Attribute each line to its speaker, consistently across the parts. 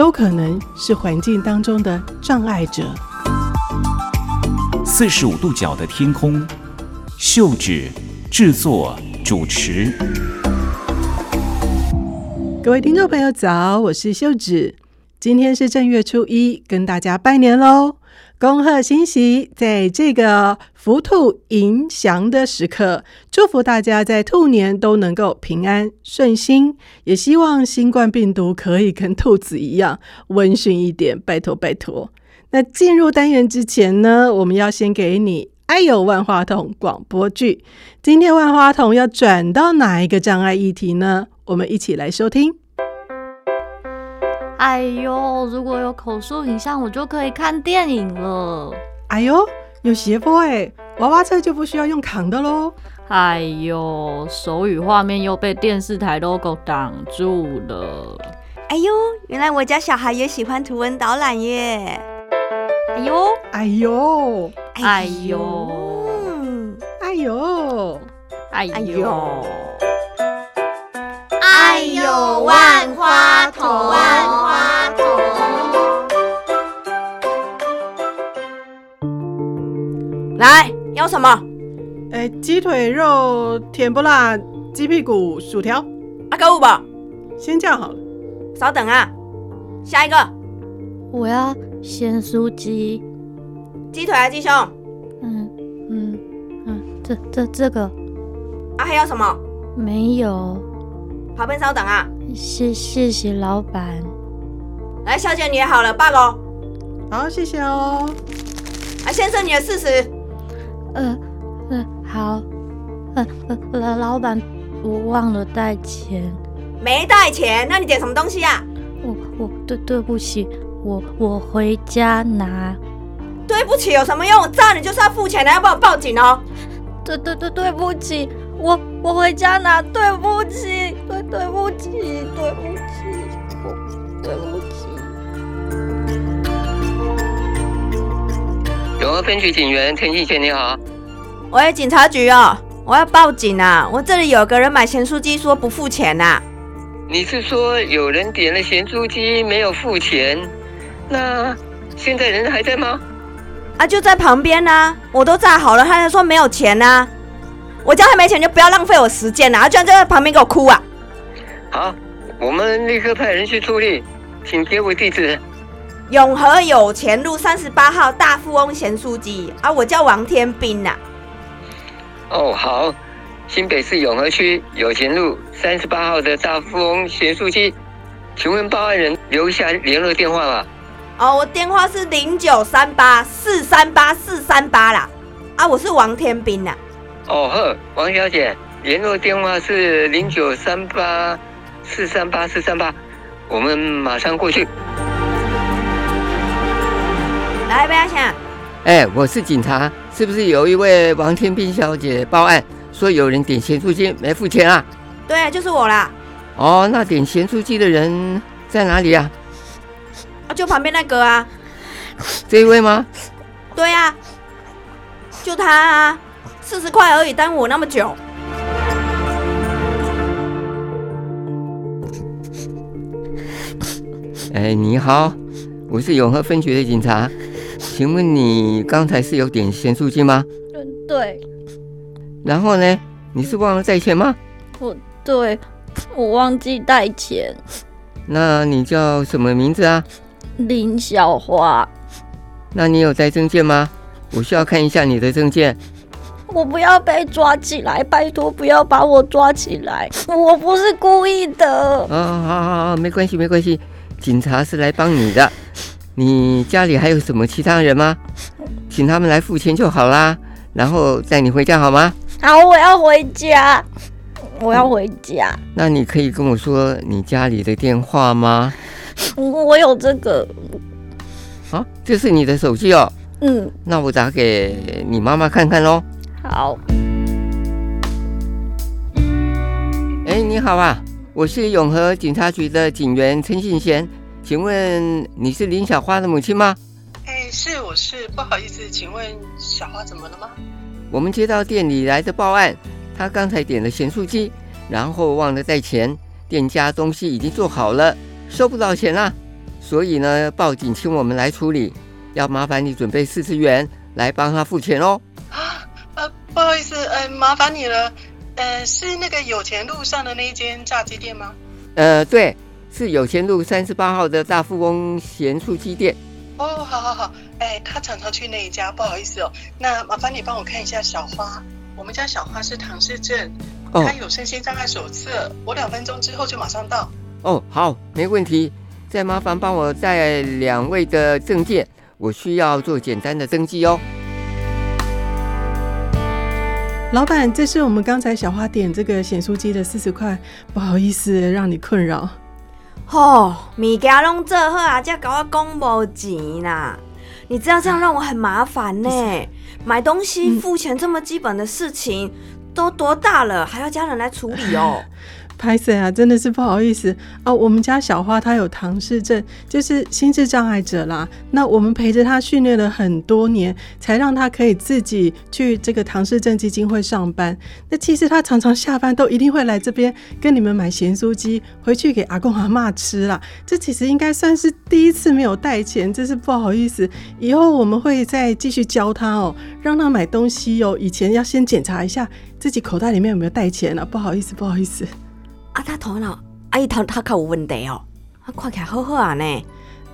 Speaker 1: 都可能是环境当中的障碍者。
Speaker 2: 四十五度角的天空，秀芷制作主持。
Speaker 1: 各位听众朋友早，我是秀芷，今天是正月初一，跟大家拜年喽。恭贺新禧，在这个福兔迎祥的时刻，祝福大家在兔年都能够平安顺心，也希望新冠病毒可以跟兔子一样温驯一点，拜托拜托。那进入单元之前呢，我们要先给你“爱有万花筒”广播剧。今天万花筒要转到哪一个障碍议题呢？我们一起来收听。
Speaker 3: 哎呦，如果有口述影像，我就可以看电影了。
Speaker 1: 哎呦，有斜坡哎，娃娃车就不需要用扛的喽。
Speaker 3: 哎呦，手语画面又被电视台 logo 挡住了。
Speaker 4: 哎呦，原来我家小孩也喜欢图文导览耶。
Speaker 3: 哎呦，
Speaker 1: 哎呦，
Speaker 3: 哎呦，
Speaker 1: 哎呦，
Speaker 3: 哎呦，哎呦。
Speaker 4: 哎呦，万花筒，万花筒。来，要什么？
Speaker 1: 哎、欸，鸡腿肉、甜不辣、鸡屁股、薯条。
Speaker 4: 啊，够不？
Speaker 1: 先叫好了。
Speaker 4: 稍等啊，下一个。
Speaker 3: 我要咸酥鸡。
Speaker 4: 鸡腿啊，鸡胸。
Speaker 3: 嗯嗯嗯，这这这个。
Speaker 4: 啊，还要什么？
Speaker 3: 没有。
Speaker 4: 旁边稍等啊！
Speaker 3: 谢谢谢老板。
Speaker 4: 来，小姐你也好了，罢了。
Speaker 1: 好，谢谢哦。
Speaker 4: 来，先生你的四十。
Speaker 3: 呃呃，好。呃呃，老老板，我忘了带钱。
Speaker 4: 没带钱？那你点什么东西啊？
Speaker 3: 我我对对不起，我我回家拿。
Speaker 4: 对不起有什么用？我知道你就是要付钱的，要不要报警哦？
Speaker 3: 对对对，对不起。我我回家拿，对不起，对对不起，对不起，我对不起。
Speaker 5: 分局警员田庆贤，你好。
Speaker 4: 喂，警察局哦，我要报警啊！我这里有个人买咸酥鸡，说不付钱呐、啊。
Speaker 5: 你是说有人点了咸酥鸡没有付钱？那现在人还在吗？
Speaker 4: 啊，就在旁边呢、啊，我都炸好了，他还说没有钱呢、啊。我叫他没钱，就不要浪费我时间了他！居然就在旁边给我哭啊！
Speaker 5: 好，我们立刻派人去处理，请给我地址。
Speaker 4: 永和有钱路三十八号大富翁咸酥鸡啊！我叫王天斌呐、啊。
Speaker 5: 哦，好，新北市永和区有钱路三十八号的大富翁咸酥鸡，请问报案人留下联络电话吧。
Speaker 4: 哦，我电话是零九三八四三八四三八啦。啊，我是王天斌呐、啊。
Speaker 5: 哦呵，王小姐，联络电话是零九三八四三八四三八，我们马上过去。
Speaker 4: 来，不要抢。
Speaker 5: 哎，我是警察，是不是有一位王天斌小姐报案说有人点咸酥鸡没付钱啊？
Speaker 4: 对，就是我啦。
Speaker 5: 哦，那点咸酥鸡的人在哪里啊？
Speaker 4: 啊，就旁边那个啊。
Speaker 5: 这一位吗？
Speaker 4: 对呀、啊，就他啊。四十块而已，耽误我那么久。
Speaker 5: 哎，你好，我是永和分局的警察，请问你刚才是有点咸酥鸡吗？
Speaker 3: 嗯，对。
Speaker 5: 然后呢？你是忘了带钱吗？
Speaker 3: 我对，我忘记带钱。
Speaker 5: 那你叫什么名字啊？
Speaker 3: 林小花。
Speaker 5: 那你有带证件吗？我需要看一下你的证件。
Speaker 3: 我不要被抓起来，拜托不要把我抓起来，我不是故意的。
Speaker 5: 哦，好好好，没关系没关系，警察是来帮你的。你家里还有什么其他人吗？请他们来付钱就好啦，然后带你回家好吗？
Speaker 3: 好，我要回家，我要回家。
Speaker 5: 那你可以跟我说你家里的电话吗？
Speaker 3: 我有这个，
Speaker 5: 啊，这是你的手机哦。
Speaker 3: 嗯，
Speaker 5: 那我打给你妈妈看看喽。
Speaker 3: 好。
Speaker 5: 哎，你好啊，我是永和警察局的警员陈信贤，请问你是林小花的母亲吗？
Speaker 1: 哎，是，我是，不好意思，请问小花怎么了吗？
Speaker 5: 我们接到店里来的报案，她刚才点了咸酥鸡，然后忘了带钱，店家东西已经做好了，收不到钱了，所以呢，报警请我们来处理。要麻烦你准备四十元来帮她付钱哦。
Speaker 1: 啊，呃，不好意思，呃，麻烦你了。呃，是那个有钱路上的那一间炸鸡店吗？
Speaker 5: 呃，对，是有钱路三十八号的大富翁咸酥鸡店。
Speaker 1: 哦，好好好，哎，他常常去那一家，不好意思哦。那麻烦你帮我看一下小花，我们家小花是唐氏症，她、哦、有身心障碍手册，我两分钟之后就马上到。
Speaker 5: 哦，好，没问题。再麻烦帮我带两位的证件。我需要做简单的登记哦。
Speaker 1: 老板，这是我们刚才小花点这个咸酥鸡的四十块，不好意思让你困扰。
Speaker 4: 哦，物件拢做好啊，才搞我讲无钱啦？你知道这样让我很麻烦呢。买东西付钱这么基本的事情，嗯、都多大了，还要家人来处理哦。
Speaker 1: 拍摄啊，真的是不好意思哦。我们家小花她有唐氏症，就是心智障碍者啦。那我们陪着她训练了很多年，才让她可以自己去这个唐氏症基金会上班。那其实她常常下班都一定会来这边跟你们买咸酥鸡，回去给阿公阿嬷吃啦。这其实应该算是第一次没有带钱，真是不好意思。以后我们会再继续教她哦，让她买东西哦。以前要先检查一下自己口袋里面有没有带钱啊。不好意思，不好意思。
Speaker 4: 啊，他头脑，阿姨头他可有问题哦，他看起来好好啊呢。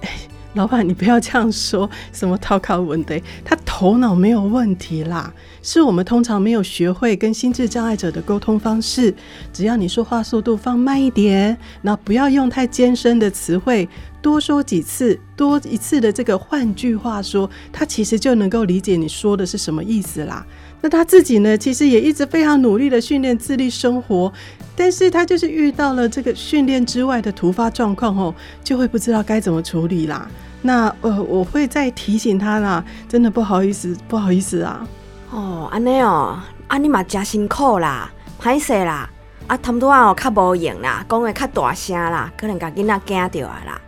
Speaker 1: 哎，老板，你不要这样说，什么头壳问题，他头脑没有问题啦，是我们通常没有学会跟心智障碍者的沟通方式。只要你说话速度放慢一点，那不要用太艰深的词汇，多说几次，多一次的这个换句话说，他其实就能够理解你说的是什么意思啦。那他自己呢，其实也一直非常努力的训练自立生活，但是他就是遇到了这个训练之外的突发状况哦，就会不知道该怎么处理啦。那呃，我会再提醒他啦，真的不好意思，不好意思啊。
Speaker 4: 哦，安尼哦，啊你嘛真辛苦啦，歹势啦，啊他们都啊较无用啦，讲话较大声啦，可能把囡仔惊到啊啦。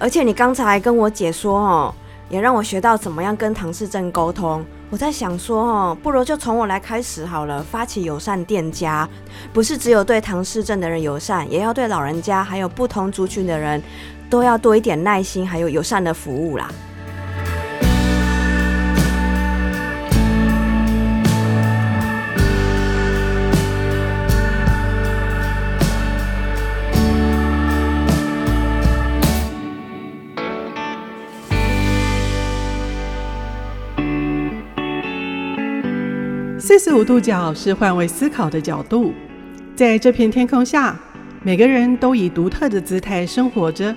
Speaker 4: 而且你刚才跟我解说哦，也让我学到怎么样跟唐氏症沟通。我在想说，哦，不如就从我来开始好了，发起友善店家，不是只有对唐氏症的人友善，也要对老人家还有不同族群的人，都要多一点耐心，还有友善的服务啦。
Speaker 1: 四十五度角是换位思考的角度，在这片天空下，每个人都以独特的姿态生活着。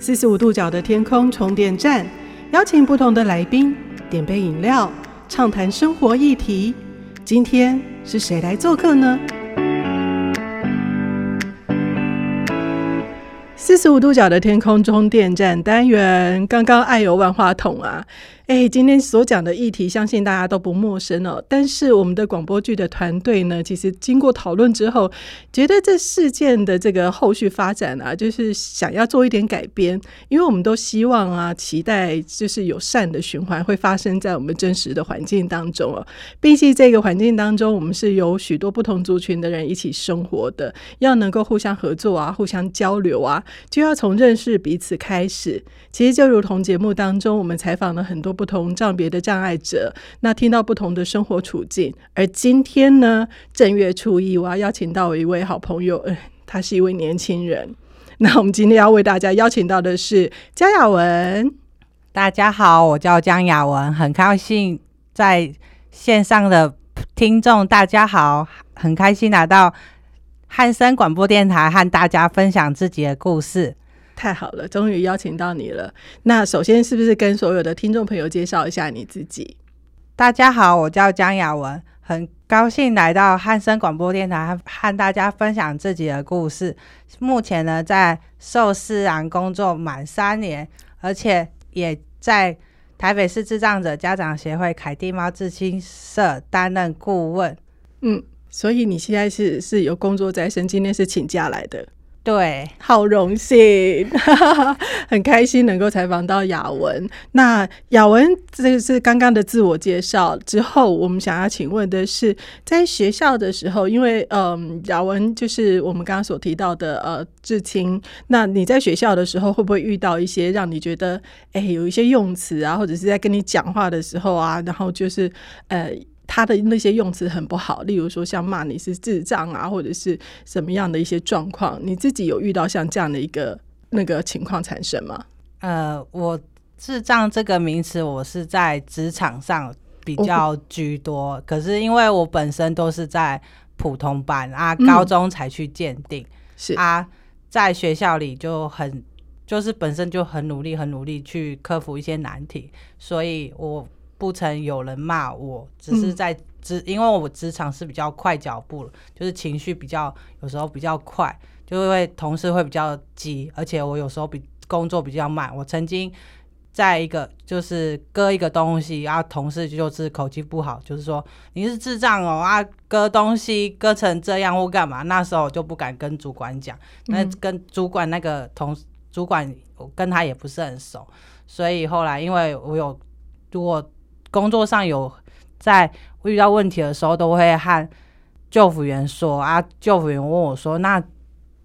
Speaker 1: 四十五度角的天空充电站，邀请不同的来宾点杯饮料，畅谈生活议题。今天是谁来做客呢？四十五度角的天空充电站单元，刚刚爱有万花筒啊。哎，今天所讲的议题，相信大家都不陌生哦。但是我们的广播剧的团队呢，其实经过讨论之后，觉得这事件的这个后续发展啊，就是想要做一点改编，因为我们都希望啊，期待就是有善的循环会发生在我们真实的环境当中哦。毕竟这个环境当中，我们是有许多不同族群的人一起生活的，要能够互相合作啊，互相交流啊，就要从认识彼此开始。其实就如同节目当中，我们采访了很多不不同障别的障碍者，那听到不同的生活处境。而今天呢，正月初一，我要邀请到一位好朋友，他是一位年轻人。那我们今天要为大家邀请到的是江雅文。
Speaker 6: 大家好，我叫江雅文，很高兴在线上的听众大家好，很开心来到汉声广播电台和大家分享自己的故事。
Speaker 1: 太好了，终于邀请到你了。那首先，是不是跟所有的听众朋友介绍一下你自己？
Speaker 6: 大家好，我叫江雅文，很高兴来到汉声广播电台，和大家分享自己的故事。目前呢，在寿司郎工作满三年，而且也在台北市智障者家长协会凯蒂猫智青社担任顾问。
Speaker 1: 嗯，所以你现在是是有工作在身，今天是请假来的。
Speaker 6: 对，
Speaker 1: 好荣幸，很开心能够采访到雅文。那雅文，这是刚刚的自我介绍之后，我们想要请问的是，在学校的时候，因为嗯，雅文就是我们刚刚所提到的呃至亲，那你在学校的时候会不会遇到一些让你觉得哎有一些用词啊，或者是在跟你讲话的时候啊，然后就是呃。他的那些用词很不好，例如说像骂你是智障啊，或者是什么样的一些状况，你自己有遇到像这样的一个那个情况产生吗？
Speaker 6: 呃，我智障这个名词，我是在职场上比较居多，哦，可是因为我本身都是在普通班啊，高中才去鉴定，嗯，是啊，在学校里就很就是本身就很努力，很努力去克服一些难题，所以我。不曾有人骂我，只是在职、嗯，因为我职场是比较快脚步，就是情绪比较有时候比较快，就会同事会比较急，而且我有时候比工作比较慢。我曾经在一个就是割一个东西，然后同事就是口气不好，就是说你是智障哦啊，割东西割成这样或干嘛？那时候我就不敢跟主管讲，那跟主管那个同主管，我跟他也不是很熟，所以后来因为我有如果。工作上有在遇到问题的时候，都会和就服员说啊。救服员问我说：“那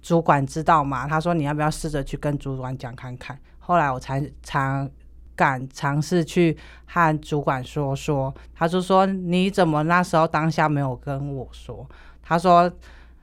Speaker 6: 主管知道吗？”他说：“你要不要试着去跟主管讲看看？”后来我才常敢尝试去和主管说说。他就说：“你怎么那时候当下没有跟我说？”他说：“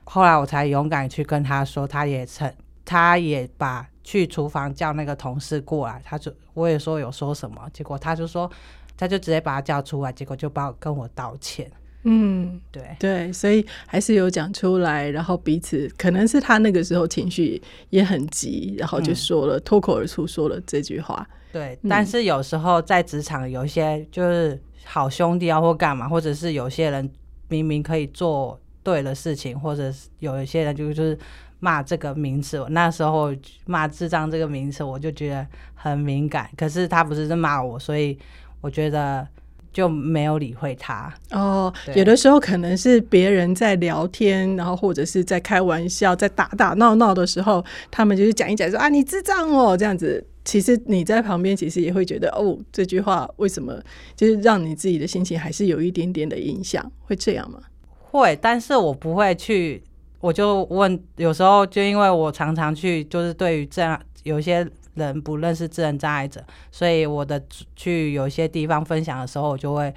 Speaker 6: 后来我才勇敢去跟他说，他也曾，他也把去厨房叫那个同事过来。他就我也说有说什么，结果他就说。”他就直接把他叫出来，结果就把我跟我道歉。
Speaker 1: 嗯，
Speaker 6: 对
Speaker 1: 对，所以还是有讲出来，然后彼此可能是他那个时候情绪也很急，然后就说了脱、嗯、口而出说了这句话。
Speaker 6: 对，嗯、但是有时候在职场有一些就是好兄弟啊，或干嘛，或者是有些人明明可以做对的事情，或者是有一些人就是骂这个名词。我那时候骂智障这个名词，我就觉得很敏感。可是他不是在骂我，所以。我觉得就没有理会他
Speaker 1: 哦。有的时候可能是别人在聊天，然后或者是在开玩笑，在打打闹闹的时候，他们就是讲一讲说啊，你智障哦这样子。其实你在旁边，其实也会觉得哦，这句话为什么就是让你自己的心情还是有一点点的影响？会这样吗？
Speaker 6: 会，但是我不会去，我就问，有时候就因为我常常去，就是对于这样有些。人不认识智能障碍者，所以我的去有些地方分享的时候，我就会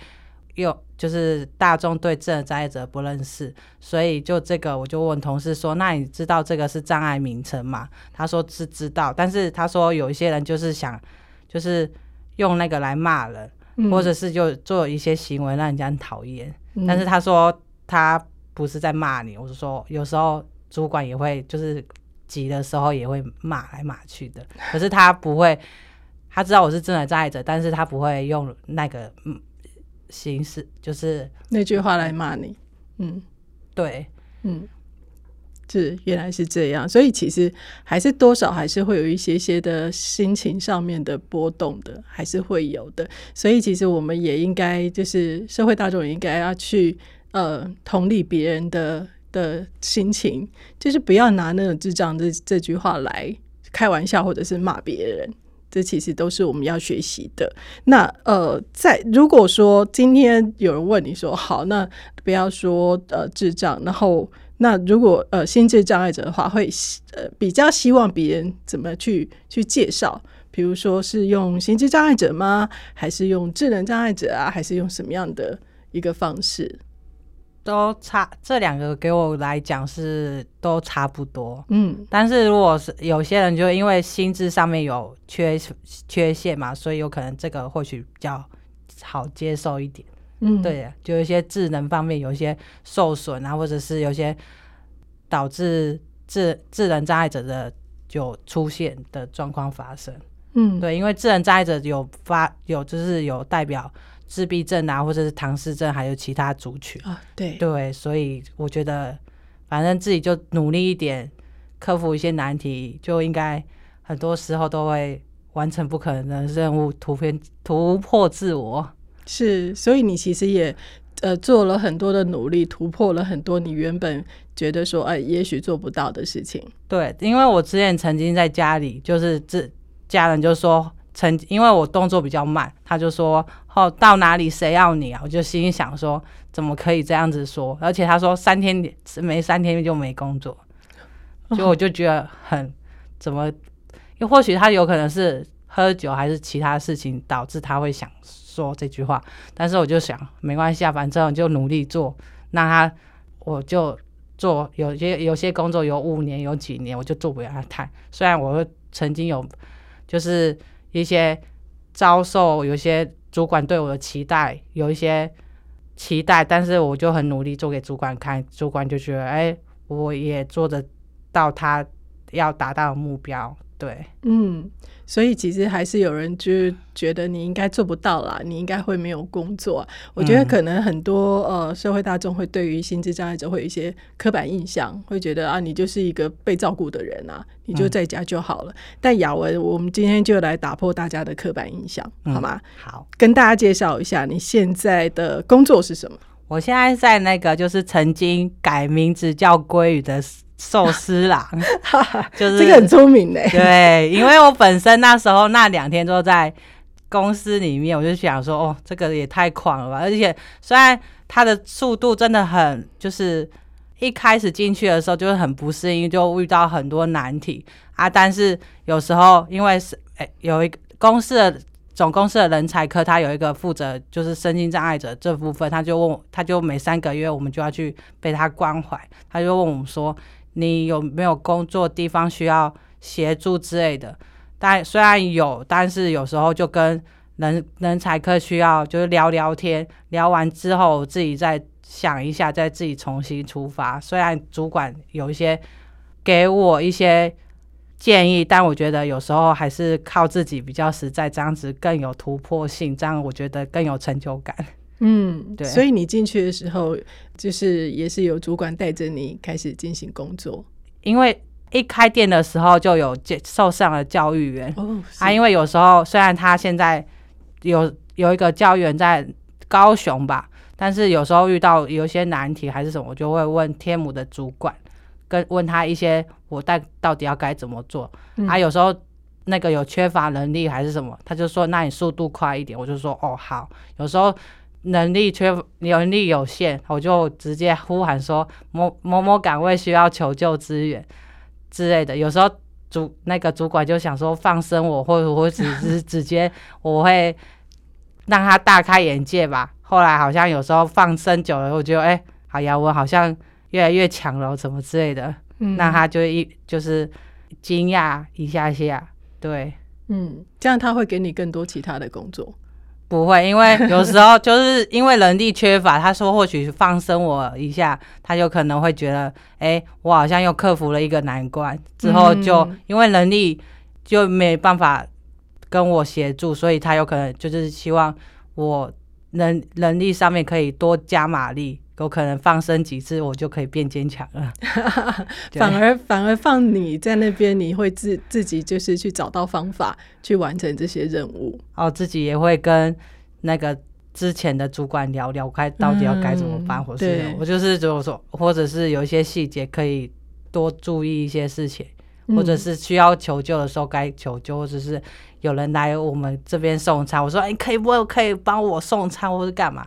Speaker 6: 用就是大众对智能障碍者不认识，所以就这个我就问同事说：“那你知道这个是障碍名称吗？”他说是知道，但是他说有一些人就是想就是用那个来骂人，嗯，或者是就做一些行为让人家很讨厌，嗯。但是他说他不是在骂你，我是说有时候主管也会就是。急的时候也会骂来骂去的，可是他不会，他知道我是真的障碍者，但是他不会用那个形式，就是
Speaker 1: 那句话来骂你。嗯，
Speaker 6: 对，
Speaker 1: 嗯，是原来是这样，所以其实还是多少还是会有一些些的心情上面的波动的，还是会有的。所以其实我们也应该就是社会大众也应该要去呃同理别人的。的心情，就是不要拿那种智障这这句话来开玩笑，或者是骂别人。这其实都是我们要学习的。那呃，在如果说今天有人问你说，好，那不要说呃智障，然后那如果呃心智障碍者的话，会呃比较希望别人怎么去去介绍？比如说是用心智障碍者吗？还是用智能障碍者啊？还是用什么样的一个方式？
Speaker 6: 都差，这两个给我来讲是都差不多，
Speaker 1: 嗯，
Speaker 6: 但是如果是有些人就因为心智上面有缺缺陷嘛，所以有可能这个或许比较好接受一点，
Speaker 1: 嗯，
Speaker 6: 对，就有一些智能方面有一些受损啊，或者是有些导致智智能障碍者的有出现的状况发生，
Speaker 1: 嗯，
Speaker 6: 对，因为智能障碍者有发有就是有代表。自闭症啊，或者是唐氏症，还有其他族群
Speaker 1: 啊，对
Speaker 6: 对，所以我觉得，反正自己就努力一点，克服一些难题，就应该很多时候都会完成不可能的任务，突偏突破自我。
Speaker 1: 是，所以你其实也呃做了很多的努力，突破了很多你原本觉得说哎、呃、也许做不到的事情。
Speaker 6: 对，因为我之前曾经在家里，就是这家人就说，曾因为我动作比较慢，他就说哦到哪里谁要你啊？我就心里想说，怎么可以这样子说？而且他说三天没三天就没工作，所以我就觉得很怎么？又或许他有可能是喝酒还是其他事情导致他会想。说这句话，但是我就想没关系啊，反正我就努力做。那他我就做，有些有些工作有五年有几年，我就做不了他太。虽然我曾经有就是一些遭受，有些主管对我的期待有一些期待，但是我就很努力做给主管看，主管就觉得哎，我也做得到他要达到的目标。对，
Speaker 1: 嗯，所以其实还是有人就觉得你应该做不到啦，你应该会没有工作。我觉得可能很多呃社会大众会对于心智障碍者会有一些刻板印象，会觉得啊，你就是一个被照顾的人啊，你就在家就好了。嗯、但雅文，我们今天就来打破大家的刻板印象，好吗？
Speaker 6: 嗯、好，跟
Speaker 1: 大家介绍一下你现在的工作是什么？
Speaker 6: 我现在在那个就是曾经改名字叫鲑鱼的。寿司郎，就是
Speaker 1: 这个很出名的。
Speaker 6: 对，因为我本身那时候那两天都在公司里面，我就想说，哦，这个也太狂了吧！而且虽然它的速度真的很，就是一开始进去的时候就是很不适应，就遇到很多难题啊。但是有时候因为是诶，有一个公司的总公司的人才科，他有一个负责就是身心障碍者这部分，他就问，他就每三个月我们就要去被他关怀，他就问我们说。你有没有工作地方需要协助之类的？但虽然有，但是有时候就跟人人才科需要就是聊聊天，聊完之后自己再想一下，再自己重新出发。虽然主管有一些给我一些建议，但我觉得有时候还是靠自己比较实在，这样子更有突破性，这样我觉得更有成就感。
Speaker 1: 嗯，对，所以你进去的时候，就是也是有主管带着你开始进行工作。
Speaker 6: 因为一开店的时候就有接受上了教育员哦，啊，因为有时候虽然他现在有有一个教育员在高雄吧，但是有时候遇到有一些难题还是什么，我就会问天母的主管，跟问他一些我带到底要该怎么做。嗯、啊，有时候那个有缺乏能力还是什么，他就说那你速度快一点，我就说哦好，有时候。能力缺，能力有限，我就直接呼喊说某某某岗位需要求救资源之类的。有时候主那个主管就想说放生我，或者我只是直接我会让他大开眼界吧。后来好像有时候放生久了，我觉得哎，好呀，我好像越来越强了，什么之类的，嗯、那他就一就是惊讶一下下，对，
Speaker 1: 嗯，这样他会给你更多其他的工作。
Speaker 6: 不会，因为 有时候就是因为人力缺乏，他说或许放生我一下，他就可能会觉得，哎，我好像又克服了一个难关，之后就因为人力就没办法跟我协助，所以他有可能就是希望我能能力上面可以多加马力。有可能放生几次，我就可以变坚强了。
Speaker 1: 反而反而放你在那边，你会自自己就是去找到方法去完成这些任务。
Speaker 6: 哦，自己也会跟那个之前的主管聊聊，该到底要该怎么办，嗯、或是我就是就是说，或者是有一些细节可以多注意一些事情，嗯、或者是需要求救的时候该求救，或者是有人来我们这边送餐，我说哎，可以不可以帮我送餐，或是干嘛？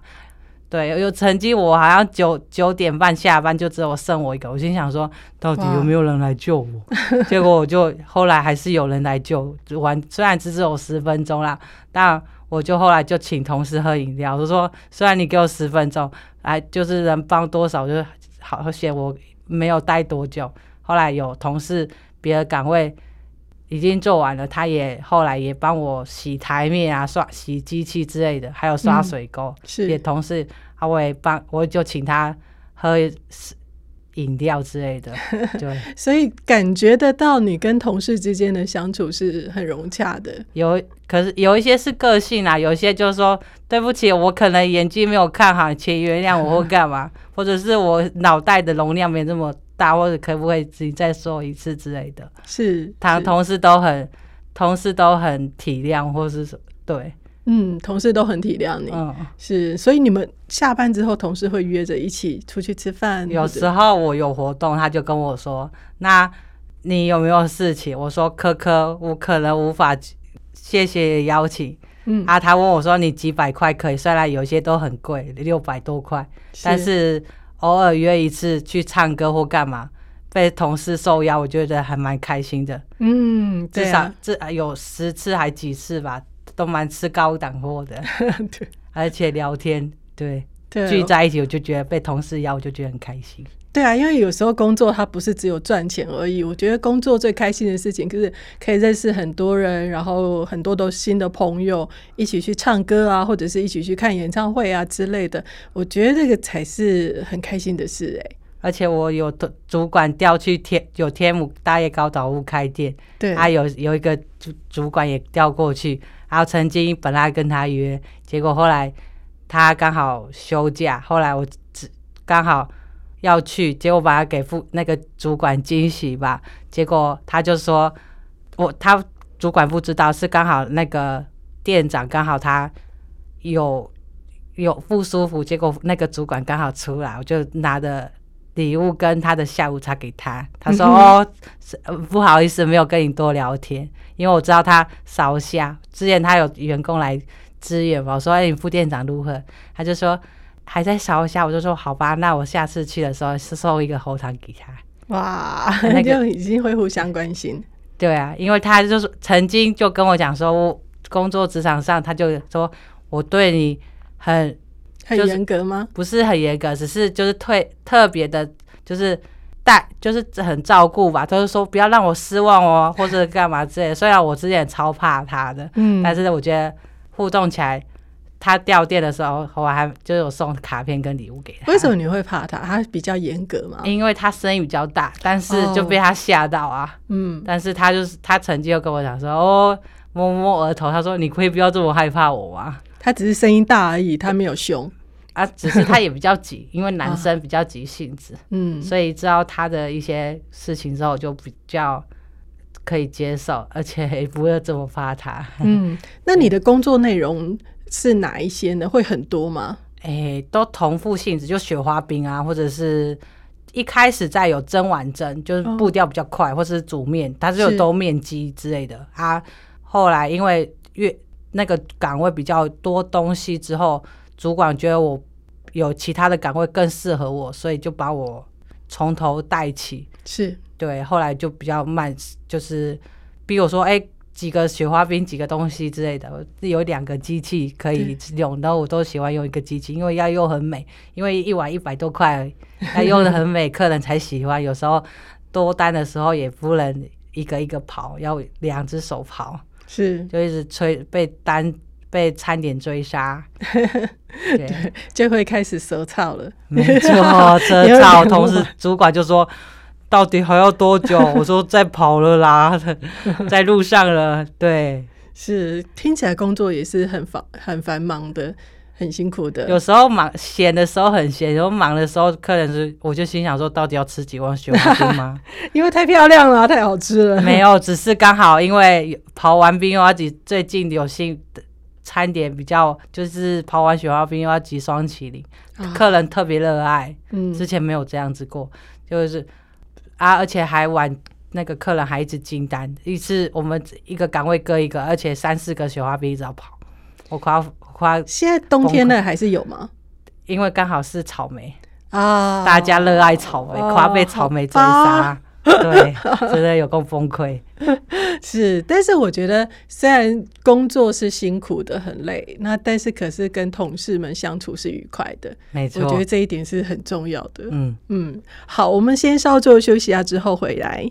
Speaker 6: 对，有曾经我好像九九点半下班，就只有剩我一个。我心想说，到底有没有人来救我？结果我就后来还是有人来救，完虽然只有十分钟啦，但我就后来就请同事喝饮料。我说，虽然你给我十分钟，哎，就是能帮多少就好险，我没有待多久。后来有同事别的岗位已经做完了，他也后来也帮我洗台面啊、刷洗机器之类的，还有刷水沟。嗯、是，也同事他会帮，我就请他喝饮料之类的。对，
Speaker 1: 所以感觉得到你跟同事之间的相处是很融洽的。
Speaker 6: 有，可是有一些是个性啊，有一些就是说对不起，我可能眼睛没有看好，请原谅我或干嘛，或者是我脑袋的容量没这么大，或者可不可以自己再说一次之类的？
Speaker 1: 是，
Speaker 6: 他同事都很同事都很体谅，或是对，
Speaker 1: 嗯，同事都很体谅你，
Speaker 6: 嗯，
Speaker 1: 是，所以你们下班之后，同事会约着一起出去吃饭。
Speaker 6: 有时候我有活动，他就跟我说：“那你有没有事情？”我说：“科科，我可能无法，谢谢邀请。”嗯啊，他问我说：“你几百块可以？虽然有些都很贵，六百多块，是但是偶尔约一次去唱歌或干嘛，被同事受邀，我觉得还蛮开心的。
Speaker 1: 嗯，
Speaker 6: 至少这有十次还几次吧，都蛮吃高档货的。对，而且聊天，对，对哦、聚在一起，我就觉得被同事邀，我就觉得很开心。”
Speaker 1: 对啊，因为有时候工作它不是只有赚钱而已。我觉得工作最开心的事情，就是可以认识很多人，然后很多都新的朋友，一起去唱歌啊，或者是一起去看演唱会啊之类的。我觉得这个才是很开心的事哎。
Speaker 6: 而且我有主管调去天有天母大叶高岛屋开店，对，啊有有一个主主管也调过去，然后曾经本来跟他约，结果后来他刚好休假，后来我只刚好。要去，结果把他给副那个主管惊喜吧。结果他就说，我他主管不知道，是刚好那个店长刚好他有有不舒服，结果那个主管刚好出来，我就拿着礼物跟他的下午茶给他。他说：“ 哦，不好意思，没有跟你多聊天，因为我知道他烧虾。之前他有员工来支援嘛，我说：哎，你副店长如何？他就说。”还在烧一下，我就说好吧，那我下次去的时候是送一个喉糖给他。
Speaker 1: 哇，那个 已经会互相关心。
Speaker 6: 对啊，因为他就是曾经就跟我讲说，我工作职场上，他就说我对你很
Speaker 1: 很严格吗？
Speaker 6: 不是很严格，只是就是特特别的，就是带就是很照顾吧。就是说不要让我失望哦，或者干嘛之类的。虽然我之前超怕他的，嗯，但是我觉得互动起来。他掉电的时候，我还就有送卡片跟礼物给他。
Speaker 1: 为什么你会怕他？他比较严格嘛？
Speaker 6: 因为他声音比较大，但是就被他吓到啊。嗯、哦，但是他就是他曾经又跟我讲说，哦，摸摸额头，他说你可以不要这么害怕我吗？
Speaker 1: 他只是声音大而已，他没有凶
Speaker 6: 啊，只是他也比较急，因为男生比较急性子，嗯、哦，所以知道他的一些事情之后，就比较可以接受，而且也不会这么怕他。
Speaker 1: 嗯，那你的工作内容？是哪一些呢？会很多吗？
Speaker 6: 哎、欸，都同副性质，就雪花冰啊，或者是一开始在有蒸碗蒸，就是步调比较快，哦、或是煮面，它是有兜面机之类的是啊。后来因为越那个岗位比较多东西之后，主管觉得我有其他的岗位更适合我，所以就把我从头带起。
Speaker 1: 是
Speaker 6: 对，后来就比较慢，就是比如说，哎、欸。几个雪花冰，几个东西之类的，有两个机器可以用，然后我都喜欢用一个机器，因为要用很美，因为一碗一百多块，要用的很美，客人才喜欢。有时候多单的时候也不能一个一个跑，要两只手跑，
Speaker 1: 是
Speaker 6: 就一直催被单被餐点追
Speaker 1: 杀，对，就会开始舌燥了，
Speaker 6: 没错，舌燥。同时主管就说。到底还要多久？我说在跑了啦，在路上了。对，
Speaker 1: 是听起来工作也是很繁很繁忙的，很辛苦的。
Speaker 6: 有时候忙闲的时候很闲，然后忙的时候客人是，我就心想说，到底要吃几碗雪花冰吗？
Speaker 1: 因为太漂亮了，太好吃了。
Speaker 6: 没有，只是刚好因为刨完冰又要挤，最近有新的餐点比较，就是刨完雪花冰又要挤双淇淋，啊、客人特别热爱。嗯，之前没有这样子过，就是。啊！而且还晚，那个客人还一直进单，一次我们一个岗位割一个，而且三四个雪花冰一直要跑，我快要快要。
Speaker 1: 现在冬天了还是有吗？
Speaker 6: 因为刚好是草莓啊，大家热爱草莓，快要被草莓追杀。对，真的有够崩溃。
Speaker 1: 是，但是我觉得虽然工作是辛苦的、很累，那但是可是跟同事们相处是愉快的。
Speaker 6: 没错，
Speaker 1: 我觉得这一点是很重要的。嗯嗯，好，我们先稍作休息下，之后回来。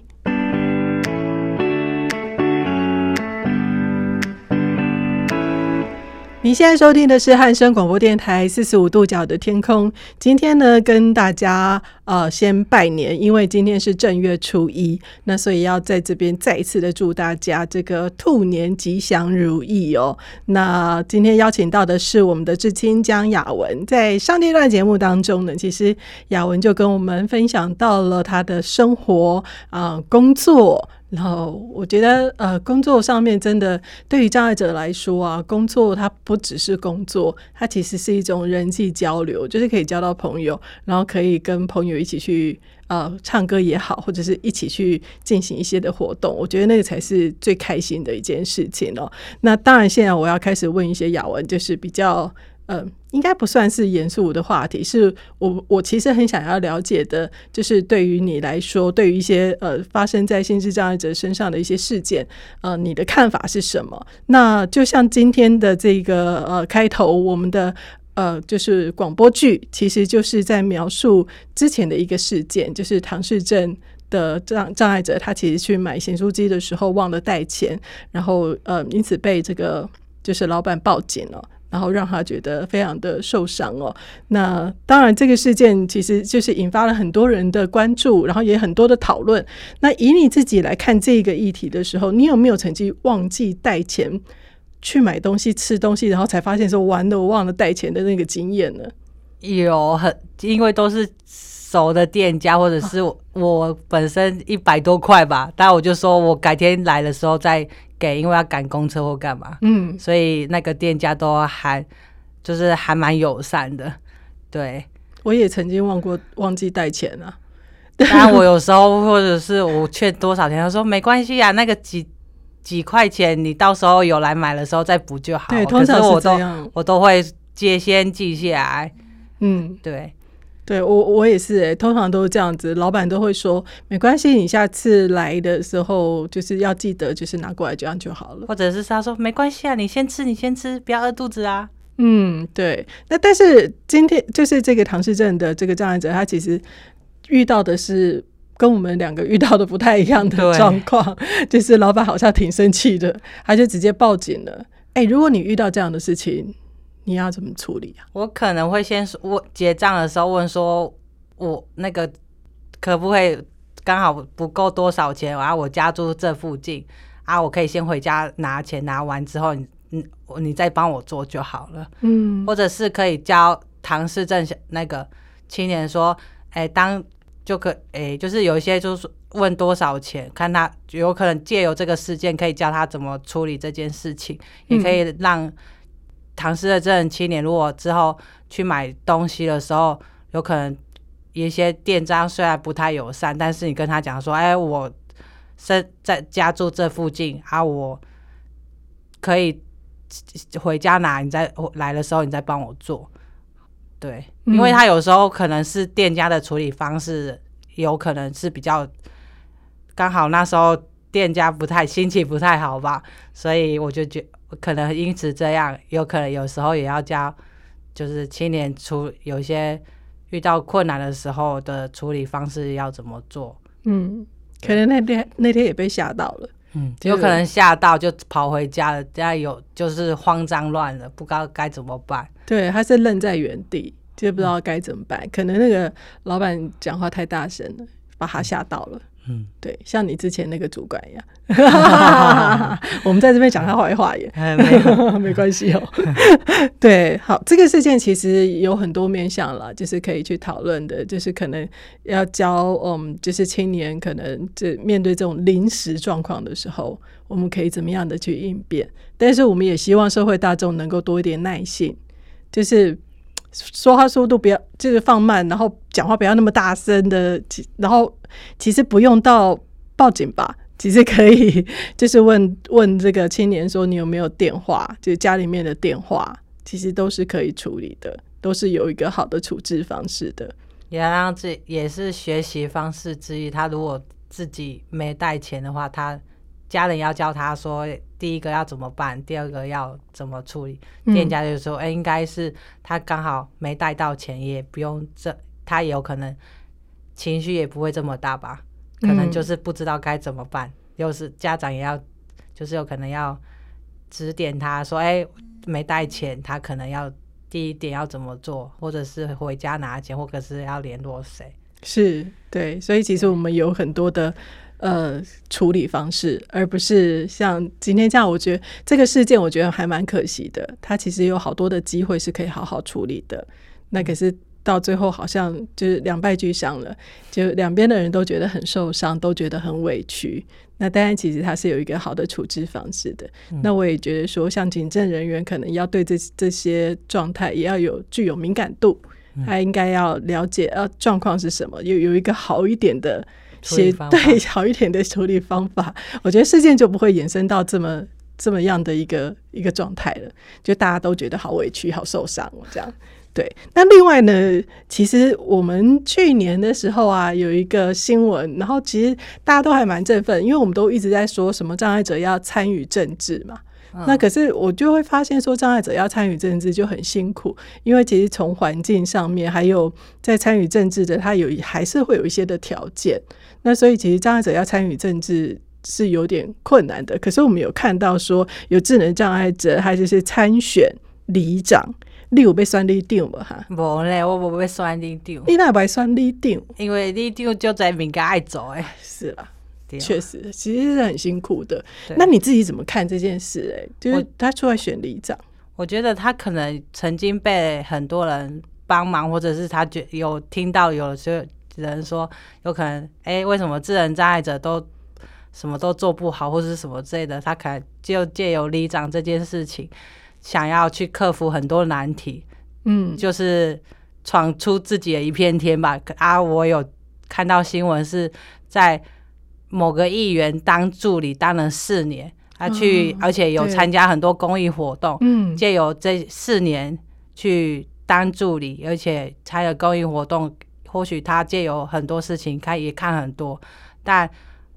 Speaker 1: 你现在收听的是汉声广播电台四十五度角的天空。今天呢，跟大家呃先拜年，因为今天是正月初一，那所以要在这边再一次的祝大家这个兔年吉祥如意哦。那今天邀请到的是我们的至亲江雅文，在上一段节目当中呢，其实雅文就跟我们分享到了他的生活啊、工作。然后我觉得，呃，工作上面真的对于障碍者来说啊，工作它不只是工作，它其实是一种人际交流，就是可以交到朋友，然后可以跟朋友一起去呃唱歌也好，或者是一起去进行一些的活动。我觉得那个才是最开心的一件事情哦。那当然，现在我要开始问一些雅文，就是比较。呃，应该不算是严肃的话题，是我我其实很想要了解的，就是对于你来说，对于一些呃发生在心智障碍者身上的一些事件，呃，你的看法是什么？那就像今天的这个呃开头，我们的呃就是广播剧，其实就是在描述之前的一个事件，就是唐氏症的障障碍者，他其实去买咸酥鸡的时候忘了带钱，然后呃因此被这个就是老板报警了。然后让他觉得非常的受伤哦。那当然，这个事件其实就是引发了很多人的关注，然后也很多的讨论。那以你自己来看这个议题的时候，你有没有曾经忘记带钱去买东西、吃东西，然后才发现说完了，我忘了带钱的那个经验呢？
Speaker 6: 有很，因为都是熟的店家，或者是我本身一百多块吧，但我就说我改天来的时候再。给，因为要赶公车或干嘛，嗯，所以那个店家都还就是还蛮友善的，对。
Speaker 1: 我也曾经忘过忘记带钱啊，
Speaker 6: 当然我有时候或者是我欠多少钱，他说没关系啊，那个几几块钱你到时候有来买的时候再补就好。
Speaker 1: 对，通常是这样，
Speaker 6: 我都会接先记下来，嗯，对。
Speaker 1: 对我我也是哎，通常都是这样子，老板都会说没关系，你下次来的时候就是要记得，就是拿过来这样就好了。
Speaker 6: 或者是他说没关系啊，你先吃，你先吃，不要饿肚子啊。
Speaker 1: 嗯，对。那但是今天就是这个唐氏症的这个障碍者，他其实遇到的是跟我们两个遇到的不太一样的状况，就是老板好像挺生气的，他就直接报警了。哎，如果你遇到这样的事情。你要怎么处理啊？
Speaker 6: 我可能会先说，我结账的时候问说，我那个可不可以刚好不够多少钱？然后我家住这附近啊，我可以先回家拿钱，拿完之后你你你再帮我做就好了。嗯，或者是可以教唐氏镇那个青年说，哎、欸，当就可哎、欸，就是有一些就是问多少钱，看他有可能借由这个事件可以教他怎么处理这件事情，嗯、也可以让。唐氏症青年，如果之后去买东西的时候，有可能一些店家虽然不太友善，但是你跟他讲说：“哎，我生在家住这附近啊，我可以回家拿，你再来的时候你再帮我做。”对，因为他有时候可能是店家的处理方式，有可能是比较刚好那时候店家不太心情不太好吧，所以我就觉。可能因此这样，有可能有时候也要教，就是青年处有些遇到困难的时候的处理方式要怎么做。
Speaker 1: 嗯，可能那天那天也被吓到了，
Speaker 6: 嗯，有可能吓到就跑回家了，家有就是慌张乱了，不知道该怎么办。
Speaker 1: 对，他是愣在原地，就不知道该怎么办。嗯，可能那个老板讲话太大声了，把他吓到了。嗯，对，像你之前那个主管一样，我们在这边讲他坏话也，没关系哦。对，好，这个事件其实有很多面向了，就是可以去讨论的，就是可能要教，嗯，就是青年可能这面对这种临时状况的时候，我们可以怎么样的去应变？但是我们也希望社会大众能够多一点耐性，就是。说话速度不要，就是放慢，然后讲话不要那么大声的。然后其实不用到报警吧，其实可以 就是问问这个青年说，你有没有电话，就是家里面的电话，其实都是可以处理的，都是有一个好的处置方式的。
Speaker 6: 也让这也是学习方式之一。他如果自己没带钱的话，他。家人要教他说，第一个要怎么办，第二个要怎么处理。嗯、店家就说：“哎、欸，应该是他刚好没带到钱，也不用这，他也有可能情绪也不会这么大吧？可能就是不知道该怎么办。又、嗯、是家长也要，就是有可能要指点他说：‘哎、欸，没带钱，他可能要第一点要怎么做，或者是回家拿钱，或者是要联络谁？’
Speaker 1: 是对，所以其实我们有很多的。”呃，处理方式，而不是像今天这样。我觉得这个事件，我觉得还蛮可惜的。他其实有好多的机会是可以好好处理的。那可是到最后好像就是两败俱伤了，就两边的人都觉得很受伤，都觉得很委屈。那当然，其实他是有一个好的处置方式的。嗯、那我也觉得说，像警政人员可能要对这这些状态也要有具有敏感度，嗯、他应该要了解呃状况是什么，有有一个好一点的协对好一点的处理方法。我觉得事件就不会延伸到这么这么样的一个一个状态了，就大家都觉得好委屈、好受伤这样。对，那另外呢，其实我们去年的时候啊，有一个新闻，然后其实大家都还蛮振奋，因为我们都一直在说什么障碍者要参与政治嘛。嗯、那可是我就会发现说，障碍者要参与政治就很辛苦，因为其实从环境上面，还有在参与政治的，他有还是会有一些的条件。那所以其实障碍者要参与政治是有点困难的。可是我们有看到说，有智能障碍者，他就是参选里长。你有被选里长无哈？
Speaker 6: 无嘞，我无被选里长。
Speaker 1: 你哪会选里长？
Speaker 6: 因为里长就在民间爱做诶。
Speaker 1: 是啦，确实，其实是很辛苦的。那你自己怎么看这件事？哎，就是他出来选里长，
Speaker 6: 我觉得他可能曾经被很多人帮忙，或者是他觉有听到有些人说，有可能哎、欸，为什么智能障碍者都什么都做不好，或者是什么之类的？他可能就借由里长这件事情。想要去克服很多难题，嗯，就是闯出自己的一片天吧。啊，我有看到新闻是在某个议员当助理当了四年，他去，而且有参加很多公益活动，嗯，借由这四年去当助理，而且参加公益活动，或许他借由很多事情看也看很多，但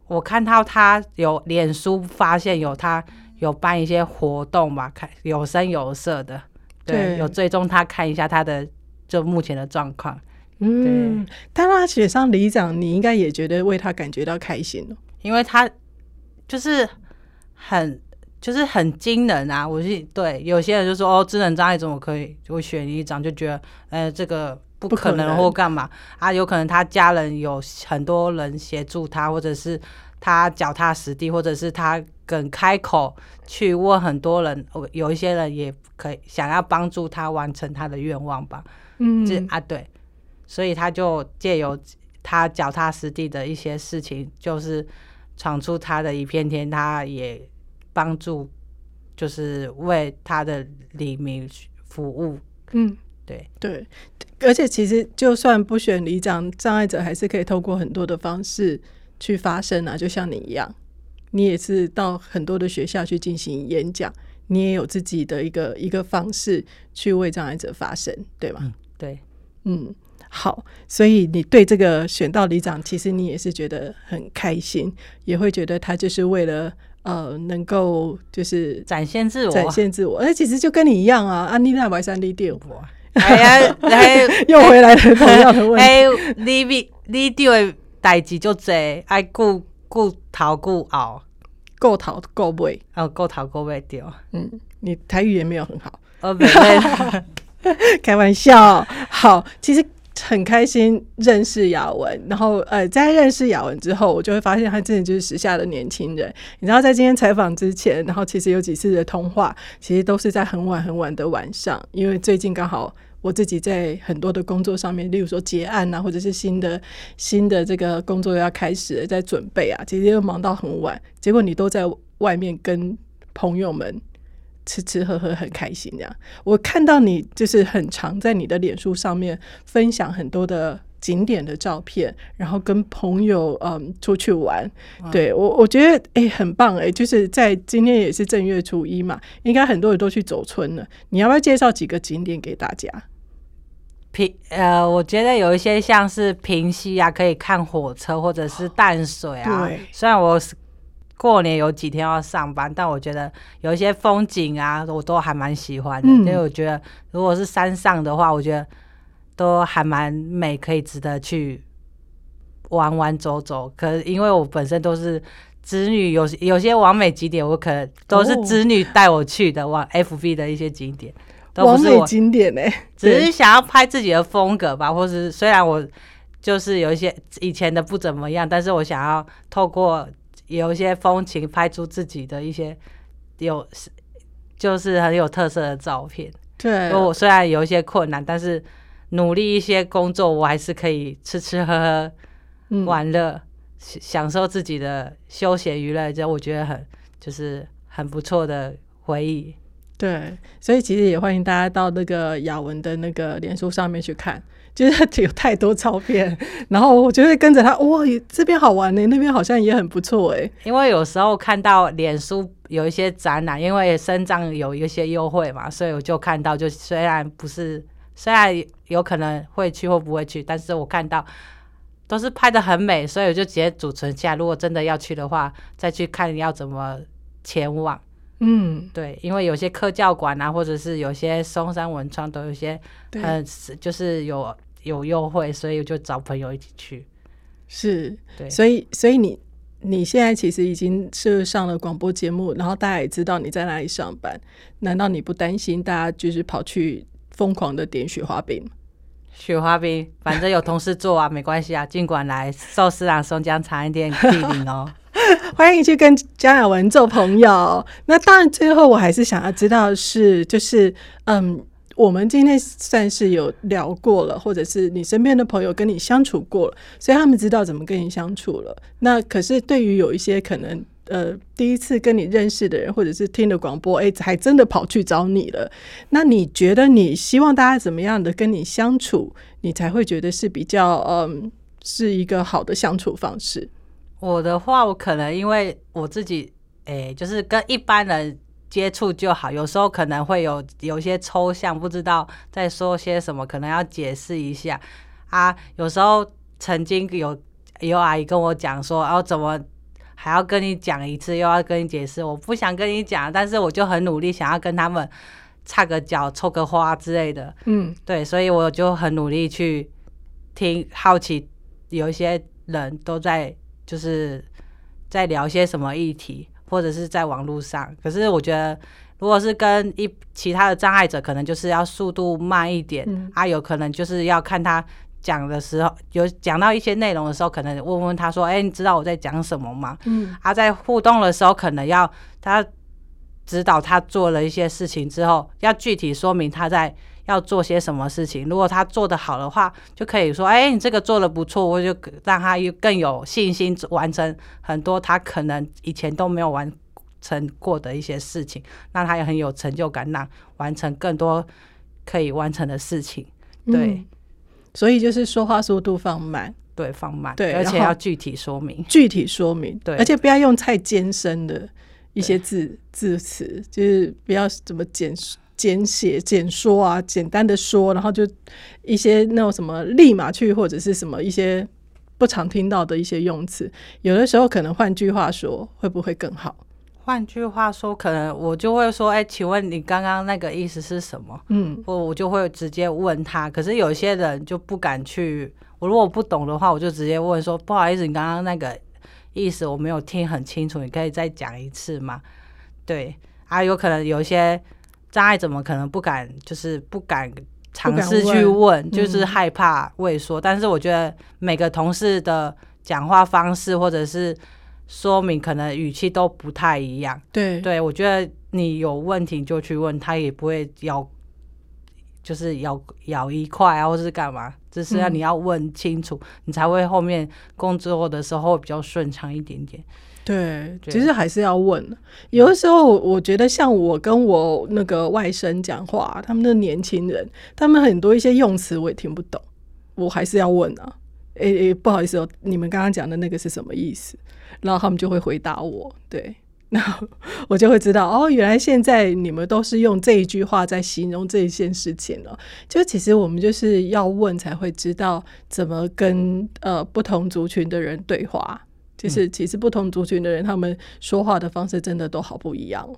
Speaker 6: 我看到他有脸书发现有他。有办一些活动吧，看有声有色的，对，对有追踪他看一下他的就目前的状况。嗯，
Speaker 1: 但他写上里长，你应该也觉得为他感觉到开心哦，
Speaker 6: 因为他就是很就是很惊人啊！我是对有些人就说哦，智能障碍怎么可以就会选里长，就觉得呃这个不可能或干嘛啊？有可能他家人有很多人协助他，或者是他脚踏实地，或者是他。肯开口去问很多人，有一些人也可以想要帮助他完成他的愿望吧。嗯，这啊对，所以他就借由他脚踏实地的一些事情，就是闯出他的一片天。他也帮助，就是为他的黎明服务。嗯，对
Speaker 1: 对，而且其实就算不选里长，障碍者还是可以透过很多的方式去发声啊，就像你一样。你也是到很多的学校去进行演讲，你也有自己的一个一个方式去为障碍者发声，对吗？
Speaker 6: 嗯、对，
Speaker 1: 嗯，好，所以你对这个选到里长，其实你也是觉得很开心，也会觉得他就是为了呃能够就是
Speaker 6: 展现自我，
Speaker 1: 展现自我。那其实就跟你一样啊，啊，你那白山里长，
Speaker 6: 哎呀，哎，
Speaker 1: 又回来了同样的问题，
Speaker 6: 哎，里里里长的代志就多，爱顾。顾头顾后，
Speaker 1: 顾头顾尾，
Speaker 6: 哦，顾头顾尾对。
Speaker 1: 嗯，你台语也没有很好，
Speaker 6: 哦，没，
Speaker 1: 开玩笑。好，其实很开心认识雅文，然后呃，在认识雅文之后，我就会发现他真的就是时下的年轻人。你知道，在今天采访之前，然后其实有几次的通话，其实都是在很晚很晚的晚上，因为最近刚好。我自己在很多的工作上面，例如说结案啊，或者是新的新的这个工作要开始，在准备啊，其实又忙到很晚。结果你都在外面跟朋友们吃吃喝喝，很开心这样。我看到你就是很常在你的脸书上面分享很多的景点的照片，然后跟朋友嗯出去玩。对我我觉得哎、欸、很棒哎、欸，就是在今天也是正月初一嘛，应该很多人都去走村了。你要不要介绍几个景点给大家？
Speaker 6: 平呃，我觉得有一些像是平溪啊，可以看火车，或者是淡水啊。对。虽然我过年有几天要上班，但我觉得有一些风景啊，我都还蛮喜欢的。嗯。因为我觉得，如果是山上的话，我觉得都还蛮美，可以值得去玩玩走走。可是因为我本身都是子女，有有些完美景点，我可能都是子女带我去的，往 FB 的一些景点。都不是我
Speaker 1: 景点呢，
Speaker 6: 只是想要拍自己的风格吧，或是虽然我就是有一些以前的不怎么样，但是我想要透过有一些风情拍出自己的一些有就是很有特色的照片。
Speaker 1: 对，
Speaker 6: 我虽然有一些困难，但是努力一些工作，我还是可以吃吃喝喝、
Speaker 1: 嗯
Speaker 6: 玩乐，享受自己的休闲娱乐，这我觉得很就是很不错的回忆。
Speaker 1: 对，所以其实也欢迎大家到那个雅文的那个脸书上面去看，就是 有太多照片，然后我就会跟着他，哇，这边好玩呢，那边好像也很不错哎。
Speaker 6: 因为有时候看到脸书有一些展览，因为身障有一些优惠嘛，所以我就看到，就虽然不是，虽然有可能会去或不会去，但是我看到都是拍的很美，所以我就直接储存下，如果真的要去的话，再去看要怎么前往。
Speaker 1: 嗯，
Speaker 6: 对，因为有些科教馆啊，或者是有些松山文创都有些很就是有有优惠，所以我就找朋友一起去。
Speaker 1: 是，
Speaker 6: 对，
Speaker 1: 所以所以你你现在其实已经是上了广播节目，然后大家也知道你在哪里上班，难道你不担心大家就是跑去疯狂的点雪花冰？
Speaker 6: 雪花冰，反正有同事做啊，没关系啊，尽管来寿司郎松江茶饮店莅临哦。
Speaker 1: 欢迎去跟江雅文做朋友。那当然，最后我还是想要知道是，就是嗯，我们今天算是有聊过了，或者是你身边的朋友跟你相处过了，所以他们知道怎么跟你相处了。那可是对于有一些可能呃第一次跟你认识的人，或者是听了广播，哎，还真的跑去找你了。那你觉得你希望大家怎么样的跟你相处，你才会觉得是比较嗯是一个好的相处方式？
Speaker 6: 我的话，我可能因为我自己，诶、欸，就是跟一般人接触就好。有时候可能会有有一些抽象，不知道在说些什么，可能要解释一下啊。有时候曾经有有阿姨跟我讲说，哦，怎么还要跟你讲一次，又要跟你解释？我不想跟你讲，但是我就很努力想要跟他们插个脚、凑个花之类的。
Speaker 1: 嗯，
Speaker 6: 对，所以我就很努力去听，好奇有一些人都在。就是在聊些什么议题，或者是在网络上。可是我觉得，如果是跟一其他的障碍者，可能就是要速度慢一点、嗯、啊，有可能就是要看他讲的时候，有讲到一些内容的时候，可能问问他说：“哎、欸，你知道我在讲什么吗？”嗯，啊，在互动的时候，可能要他指导他做了一些事情之后，要具体说明他在。要做些什么事情？如果他做得好的话，就可以说：“哎、欸，你这个做的不错。”我就让他有更有信心完成很多他可能以前都没有完成过的一些事情，让他也很有成就感，让完成更多可以完成的事情。对，
Speaker 1: 嗯、所以就是说话速度放慢，
Speaker 6: 对，放慢，
Speaker 1: 对，
Speaker 6: 而且要具体说明，
Speaker 1: 具体说明，
Speaker 6: 对，
Speaker 1: 而且不要用太艰深的一些字字词，就是不要怎么简述。简写、简说啊，简单的说，然后就一些那种什么立马去或者是什么一些不常听到的一些用词，有的时候可能换句话说会不会更好？
Speaker 6: 换句话说，可能我就会说，哎、欸，请问你刚刚那个意思是什么？嗯，我我就会直接问他。可是有些人就不敢去，我如果不懂的话，我就直接问说，不好意思，你刚刚那个意思我没有听很清楚，你可以再讲一次吗？对，啊，有可能有一些。障碍怎么可能不敢？就是不敢尝试去问，问就是害怕畏缩、嗯。但是我觉得每个同事的讲话方式或者是说明，可能语气都不太一样。
Speaker 1: 对，
Speaker 6: 对我觉得你有问题就去问他，也不会咬，就是咬咬一块啊，或是干嘛。只是要你要问清楚、嗯，你才会后面工作的时候比较顺畅一点点。
Speaker 1: 对，其实还是要问。有的时候，我觉得像我跟我那个外甥讲话，他们的年轻人，他们很多一些用词我也听不懂，我还是要问啊。诶诶，不好意思哦，你们刚刚讲的那个是什么意思？然后他们就会回答我，对，然后我就会知道哦，原来现在你们都是用这一句话在形容这一件事情了。就其实我们就是要问，才会知道怎么跟呃不同族群的人对话。就是其实不同族群的人，他们说话的方式真的都好不一样。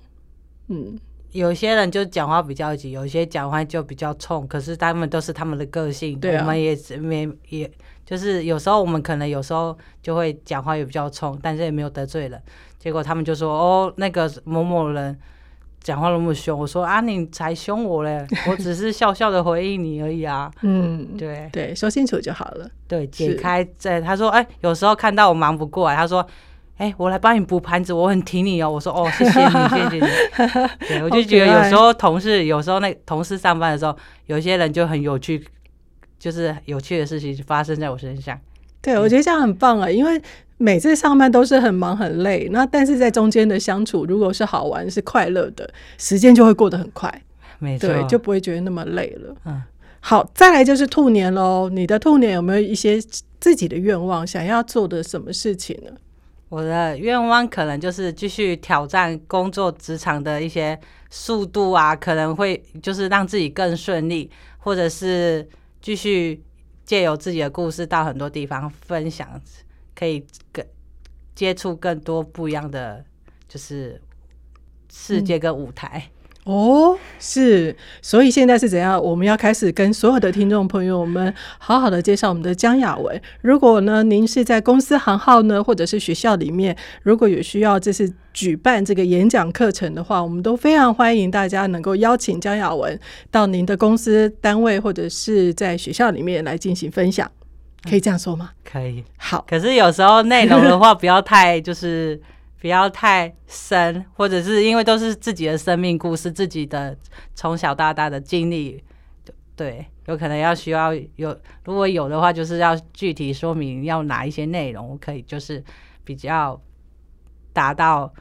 Speaker 1: 嗯，
Speaker 6: 有些人就讲话比较急，有些讲话就比较冲。可是他们都是他们的个性，对啊，我们也没也就是有时候我们可能有时候就会讲话也比较冲，但是也没有得罪人。结果他们就说：“哦，那个某某人。”讲话那么凶，我说啊，你才凶我嘞！我只是笑笑的回应你而已啊。嗯，对对，
Speaker 1: 说清楚就好了。
Speaker 6: 对，解开在他说，哎、欸，有时候看到我忙不过来，他说，哎、欸，我来帮你补盘子，我很挺你哦。我说，哦，谢谢你，谢谢你。对，我就觉得有时候同事，有时候那同事上班的时候，有些人就很有趣，就是有趣的事情发生在我身上。
Speaker 1: 对，我觉得这样很棒啊，因为每次上班都是很忙很累，那但是在中间的相处，如果是好玩是快乐的，时间就会过得很快，
Speaker 6: 没错，
Speaker 1: 对，就不会觉得那么累了。
Speaker 6: 嗯，
Speaker 1: 好，再来就是兔年喽，你的兔年有没有一些自己的愿望，想要做的什么事情呢？
Speaker 6: 我的愿望可能就是继续挑战工作职场的一些速度啊，可能会就是让自己更顺利，或者是继续借由自己的故事到很多地方分享，可以更接触更多不一样的就是世界跟舞台。嗯
Speaker 1: 哦，是，所以现在是怎样？我们要开始跟所有的听众朋友们好好的介绍我们的江雅文。如果呢，您是在公司行号呢，或者是学校里面，如果有需要，这是举办这个演讲课程的话，我们都非常欢迎大家能够邀请江雅文到您的公司单位或者是在学校里面来进行分享。可以这样说吗？
Speaker 6: 可以。
Speaker 1: 好，
Speaker 6: 可是有时候内容的话，不要太就是。不要太深，或者是因为都是自己的生命故事，自己的从小到大的经历，对，有可能要需要有，如果有的话，就是要具体说明要哪一些内容，我可以就是比较达到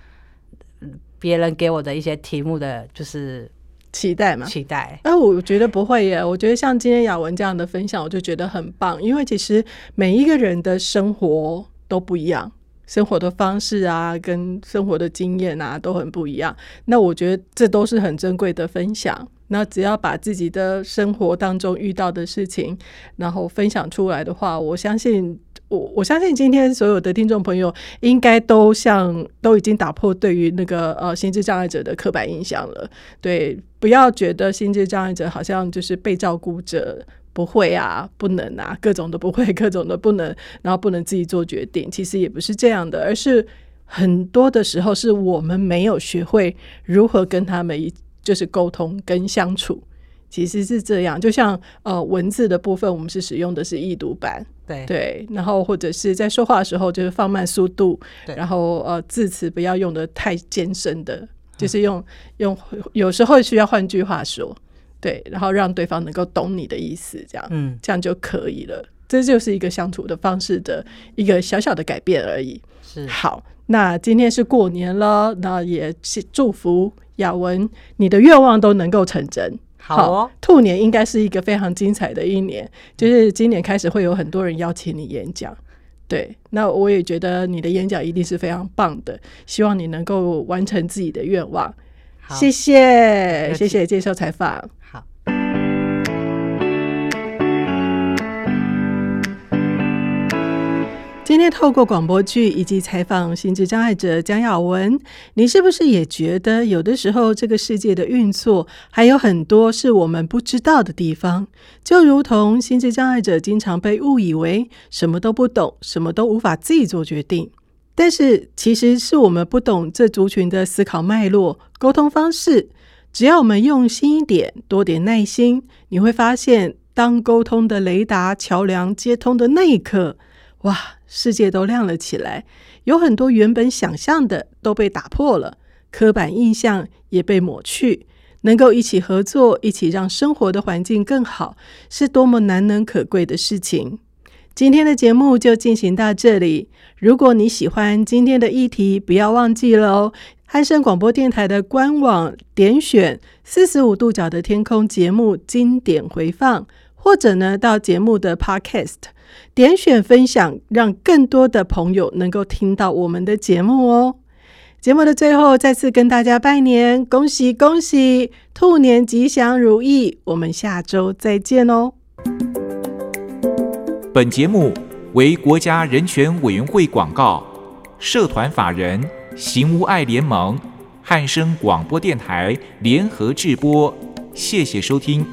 Speaker 6: 别人给我的一些题目的就是
Speaker 1: 期待嘛？
Speaker 6: 期待。
Speaker 1: 哎，我觉得不会耶，我觉得像今天雅文这样的分享，我就觉得很棒，因为其实每一个人的生活都不一样。生活的方式啊，跟生活的经验啊，都很不一样。那我觉得这都是很珍贵的分享。那只要把自己的生活当中遇到的事情，然后分享出来的话，我相信，我我相信今天所有的听众朋友应该都像都已经打破对于那个呃心智障碍者的刻板印象了。对，不要觉得心智障碍者好像就是被照顾者。不会啊，不能啊，各种的不会，各种的不能，然后不能自己做决定。其实也不是这样的，而是很多的时候是我们没有学会如何跟他们就是沟通跟相处。其实是这样，就像呃文字的部分，我们是使用的是易读版，
Speaker 6: 对
Speaker 1: 对，然后或者是在说话的时候就是放慢速度，
Speaker 6: 对
Speaker 1: 然后呃字词不要用的太艰深的，就是用用有时候需要换句话说。对，然后让对方能够懂你的意思，这样，嗯，这样就可以了。这就是一个相处的方式的一个小小的改变而已。
Speaker 6: 是，
Speaker 1: 好，那今天是过年了，那也祝福雅文，你的愿望都能够成真。
Speaker 6: 好哦，
Speaker 1: 兔年应该是一个非常精彩的一年，就是今年开始会有很多人邀请你演讲。对，那我也觉得你的演讲一定是非常棒的，希望你能够完成自己的愿望。谢谢，谢谢接受采访。今天透过广播剧以及采访心智障碍者姜雅文，你是不是也觉得有的时候这个世界的运作还有很多是我们不知道的地方？就如同心智障碍者经常被误以为什么都不懂，什么都无法自己做决定。但是其实是我们不懂这族群的思考脉络、沟通方式。只要我们用心一点，多点耐心，你会发现，当沟通的雷达桥梁接通的那一刻，哇！世界都亮了起来，有很多原本想象的都被打破了，刻板印象也被抹去。能够一起合作，一起让生活的环境更好，是多么难能可贵的事情。今天的节目就进行到这里。如果你喜欢今天的议题，不要忘记了哦，汉声广播电台的官网点选“四十五度角的天空”节目经典回放，或者呢到节目的 Podcast。点选分享，让更多的朋友能够听到我们的节目哦。节目的最后，再次跟大家拜年，恭喜恭喜，兔年吉祥如意。我们下周再见哦。
Speaker 2: 本节目为国家人权委员会广告，社团法人行无爱联盟、汉声广播电台联合制播，谢谢收听。